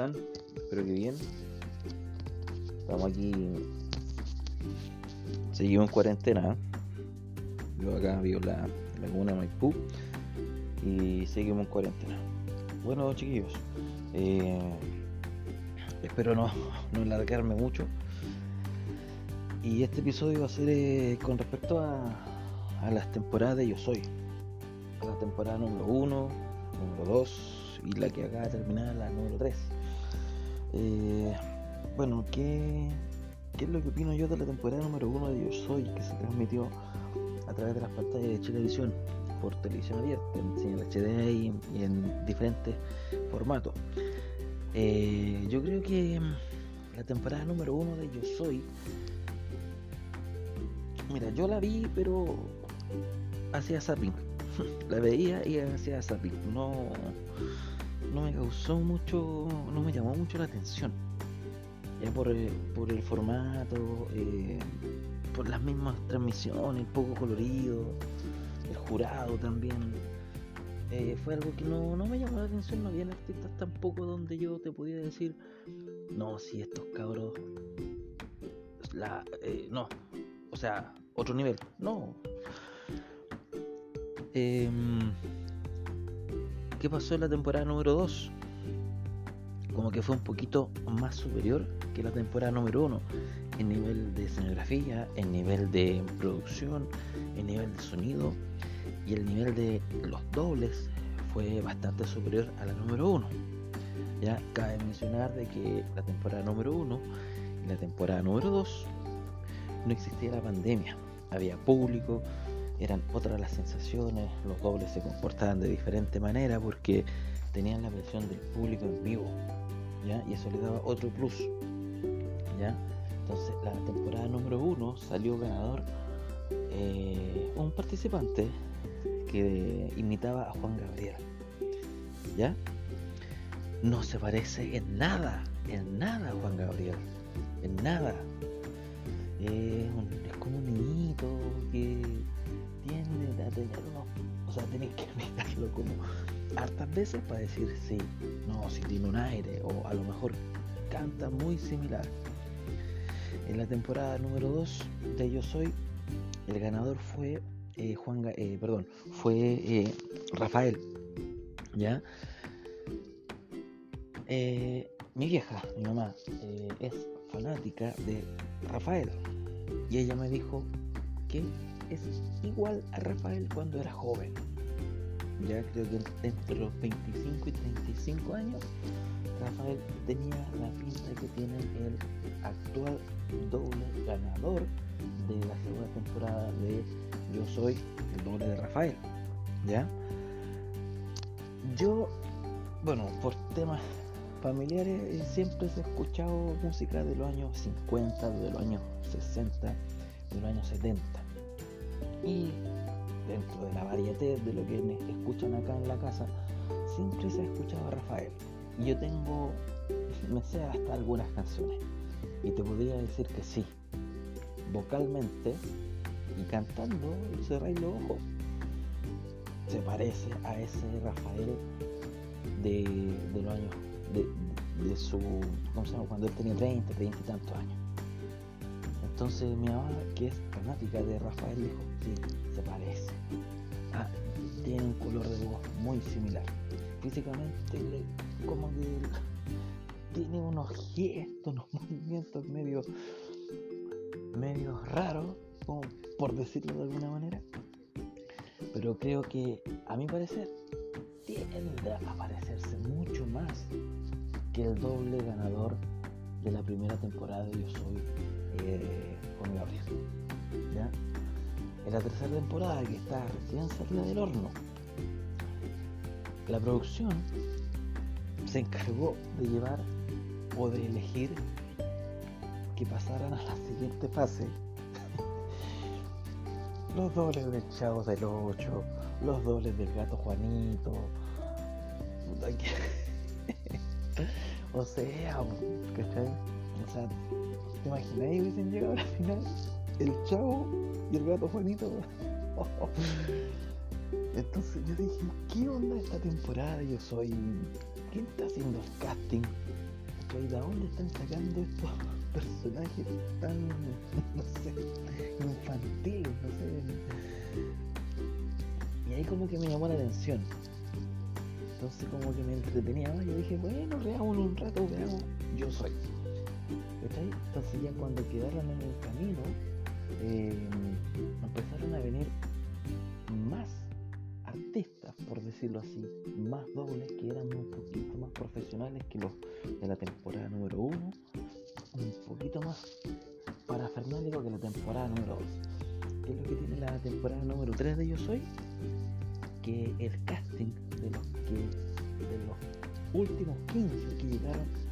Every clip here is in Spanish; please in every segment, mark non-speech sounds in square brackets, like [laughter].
están? Espero que bien. Estamos aquí. Seguimos en cuarentena. ¿eh? Yo acá vivo la, la comuna de Maipú. Y seguimos en cuarentena. Bueno, chiquillos. eh, espero no, [laughs] no alargarme mucho. Y este episodio va a ser eh, con respecto a, a las temporadas de Yo Soy. La temporada número 1, número 2 y la que acaba de terminar, la número 3. Eh, bueno, ¿qué, ¿qué es lo que opino yo de la temporada número 1 de Yo Soy que se transmitió a través de las pantallas de Chilevisión por televisión abierta, en señal HD y, en diferentes formatos? Eh, yo creo que mm, la temporada número 1 de Yo Soy Mira, yo la vi, pero hacía zapping. [laughs] la veía y hacía zapping. No, no me causó mucho, no me llamó mucho la atención. Ya por, el- por el formato, eh, por las mismas transmisiones, poco colorido, el jurado también. Eh, fue algo que no, no me llamó la atención. No había artistas tampoco donde yo te podía decir, no, si estos cabros, la, eh, no, o sea, otro nivel. No. Em, ¿Qué pasó en la temporada número 2? Como que fue un poquito más superior que la temporada número 1 en nivel de escenografía, en nivel de producción, en nivel de sonido y el nivel de los dobles fue bastante superior a la número 1. Ya cabe mencionar de que la temporada número 1 y la temporada número 2 no existía la pandemia, había público, eran otras las sensaciones, los dobles se comportaban de diferente manera porque tenían la presión del público en vivo, ¿ya? Y eso le daba otro plus, ¿ya? Entonces, la temporada número uno salió ganador eh, un participante que imitaba a Juan Gabriel, ¿ya? No se parece en nada, en nada a Juan Gabriel, en nada. Es como un niñito que tiende a tener unos. O sea, tenés que [laughs] mirarlo como hartas veces para decir sí, no, si tiene un aire, o a lo mejor canta muy similar. En la temporada número 2 de Yo Soy, el ganador fue eh, Juan, eh, perdón, fue eh, Rafael, ¿ya? Eh, mi vieja, mi mamá, es fanática de Rafael y ella me dijo que es igual a Rafael cuando era joven. Ya creo que entre los 25 y 35 años, Rafael tenía la pinta que tiene el actual doble ganador de la segunda temporada de Yo Soy el doble de Rafael. ¿Ya? Yo, bueno, por temas familiares eh, siempre ha escuchado música de los años 50, de los años 60, de los años 70. Y dentro de la variedad de lo que escuchan acá en la casa, siempre se ha escuchado a Rafael. Y yo tengo, me sé hasta algunas canciones. Y te podría decir que sí, vocalmente y cantando, cerráis los ojos. Se parece a ese Rafael de, de los años, de, de su, ¿cómo se llama? Cuando él tenía 30, 30 y tantos años. Entonces mi mamá, que es fanática de Rafael, dijo, sí, se parece. Ah, tiene un color de voz muy similar. Físicamente, como que tiene unos gestos, unos [laughs] movimientos medio, medio raros, por decirlo de alguna manera. Pero creo que, a mi parecer, tiende a parecerse mucho más que el doble ganador de la primera temporada de Yo Soy eh, Juan Gabriel. ¿ya? En la tercera temporada, que está recién salida del horno, la producción se encargó de llevar o de elegir que pasaran a la siguiente fase [laughs] los dobles del Chavo del 8, los dobles del gato Juanito. [laughs] O sea, ¿cachai? O sea, ¿te imagináis hubiesen llegado a la final? El Chavo y el gato Juanito. [laughs] Entonces yo dije, ¿qué onda esta temporada? Yo soy. ¿Quién está haciendo el casting? ¿De dónde están sacando estos [laughs] personajes tan, no sé, infantiles, no sé? Y ahí como que me llamó la atención. Entonces como que me entretenía más. Yo dije, bueno, veamos un rato, veamos. Yo soy. Entonces ya cuando quedaron en el camino, eh, empezaron a venir más artistas, por decirlo así, más dobles que eran un poquito más profesionales que los de la temporada número 1, un poquito más parafernálico que la temporada número 2. ¿Qué es lo que tiene la temporada número 3 de Yo Soy? Que el casting de los que de los últimos 15 que llegaron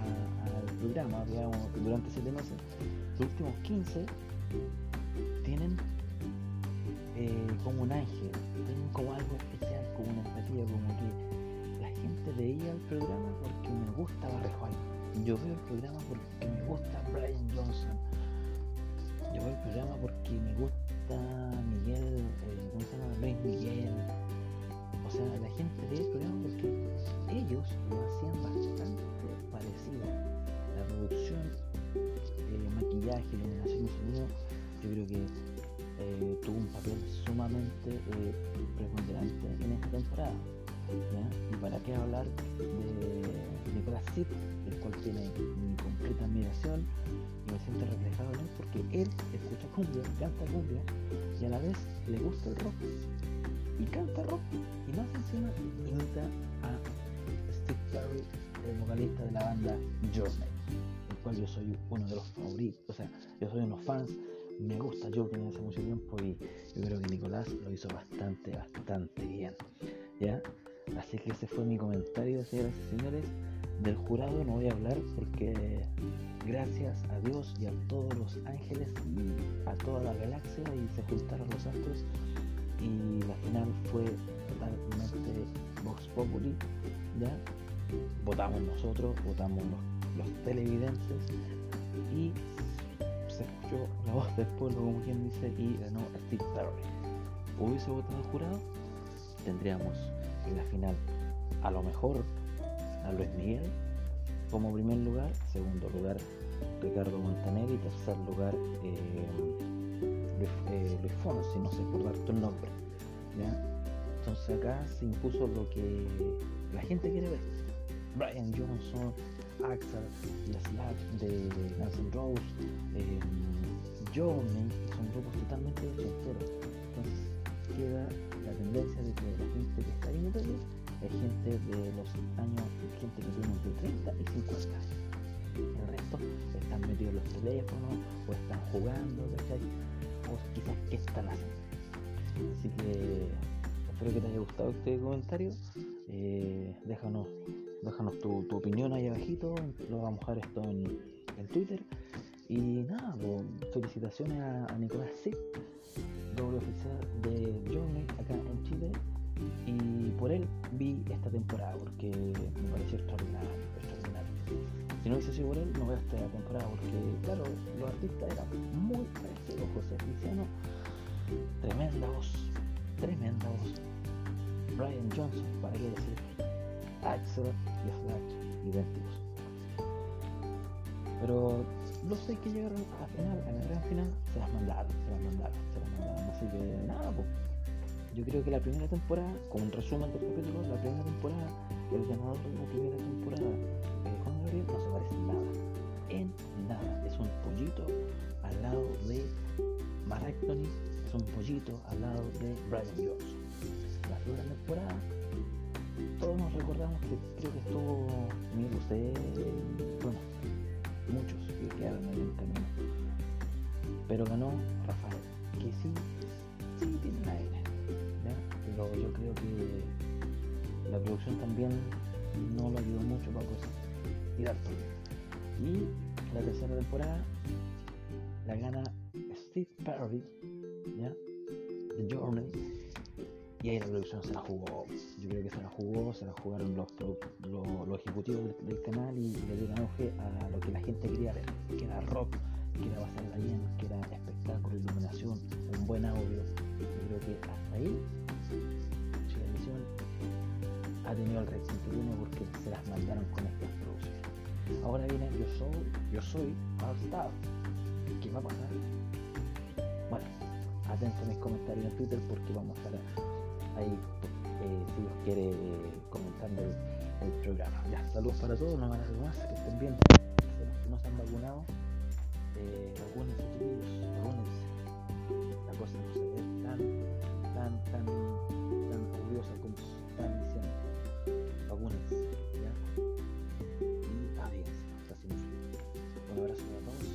al programa, digamos, durante 7 meses, los últimos 15 tienen eh, como un ángel, tienen como algo especial, como una empatía, como que la gente veía el programa porque me gusta Barrejo Yo veo el programa porque me gusta Brian Johnson. Yo veo el programa porque me gusta temporada. Y para qué hablar de Nicolás Zip, el cual tiene mi completa admiración y me siento reflejado en él porque él escucha cumbia, canta cumbia y a la vez le gusta el rock y canta rock y más encima imita a Steve Perry, el vocalista de la banda Journey, el cual yo soy uno de los favoritos, o sea, yo soy uno de los fans me gusta Journey hace mucho tiempo y yo creo que Nicolás lo hizo bastante, bastante bien. ¿Ya? Así que ese fue mi comentario, señoras y señores. Del jurado no voy a hablar porque gracias a Dios y a todos los ángeles y a toda la galaxia y se juntaron los astros y la final fue totalmente Vox Populi, ¿ya? Votamos nosotros, votamos los televidentes y la voz del pueblo, como quien dice, y ganó Steve Perry. ¿Hubiese votado el jurado? Tendríamos en la final a lo mejor a Luis Miguel como primer lugar, segundo lugar Ricardo Montaner y tercer lugar eh, Luis, eh, Luis Fonsi, no sé por darte un nombre. Entonces acá se impuso lo que la gente quiere ver. Brian Johnson, Axel, La Slash de Guns N' Roses, eh, Journey, son grupos totalmente ochenteros. Entonces queda la tendencia de que la gente que está viendo tele es gente de los años, gente que tiene entre 30 y 50 años. El resto están metidos en los teléfonos o están jugando, ¿cachai? O quizás qué están haciendo. Así que espero que te haya gustado este comentario. Eh, déjanos déjanos tu, opinión ahí abajito, lo vamos a dejar esto en, Twitter. Y nada, felicitaciones a, Nicolás Zip, doble oficial de Journey acá en Chile. Y por él vi esta temporada porque me pareció extraordinario, extraordinario. Si no hubiese sido por él, no veo esta temporada porque, claro, los artistas eran muy parecidos. José Feliciano, tremenda voz, tremenda voz. Brian Johnson, para qué decir Axel y Slash idénticos. Pero los seis que llegaron a final, a la gran final, se las mandaron, se las mandaron, se las mandaron. Así que nada, pues. Yo creo que la primera temporada, con un resumen del capítulo, la primera temporada, el ganador de la primera temporada, eh, Juan Gabriel, no se parece en nada. En nada. Es un pollito al lado de Mark Anthony, es un pollito al lado de Brian Johnson. La segunda temporada todos nos recordamos que creo que estuvo Miguel usted, bueno, Pero ganó Rafael, que sí, sí tiene un aire, pero yo creo que la producción también no lo ayudó mucho para cosas y dar Y la tercera temporada la gana Steve Perry, ¿ya? The Journey y ahí la producción se la jugó. Yo creo que se la jugó, se la jugaron los, los, ejecutivos del, canal y, le dieron auge a lo que la gente quería ver, que era rock, que era basarla bien, que era espectáculo, iluminación, un buen audio. Yo creo que hasta ahí Chilevisión ha tenido el reacción que porque se las mandaron con estas producciones. Ahora viene yo soy, yo soy All Star. ¿Qué va a pasar? Bueno, atento a mis comentarios en Twitter porque vamos a estar ahí eh, si Dios quiere eh, comentando el, el, programa. Ya, saludos para todos, no van a más, que estén bien. Que no se han vacunado, eh, vacúnense chiquillos, vacúnense. La cosa no se ve tan, tan, tan, tan curiosa como están diciendo. Vacúnense, ¿ya? Y adiós, hasta siempre. Un abrazo para todos.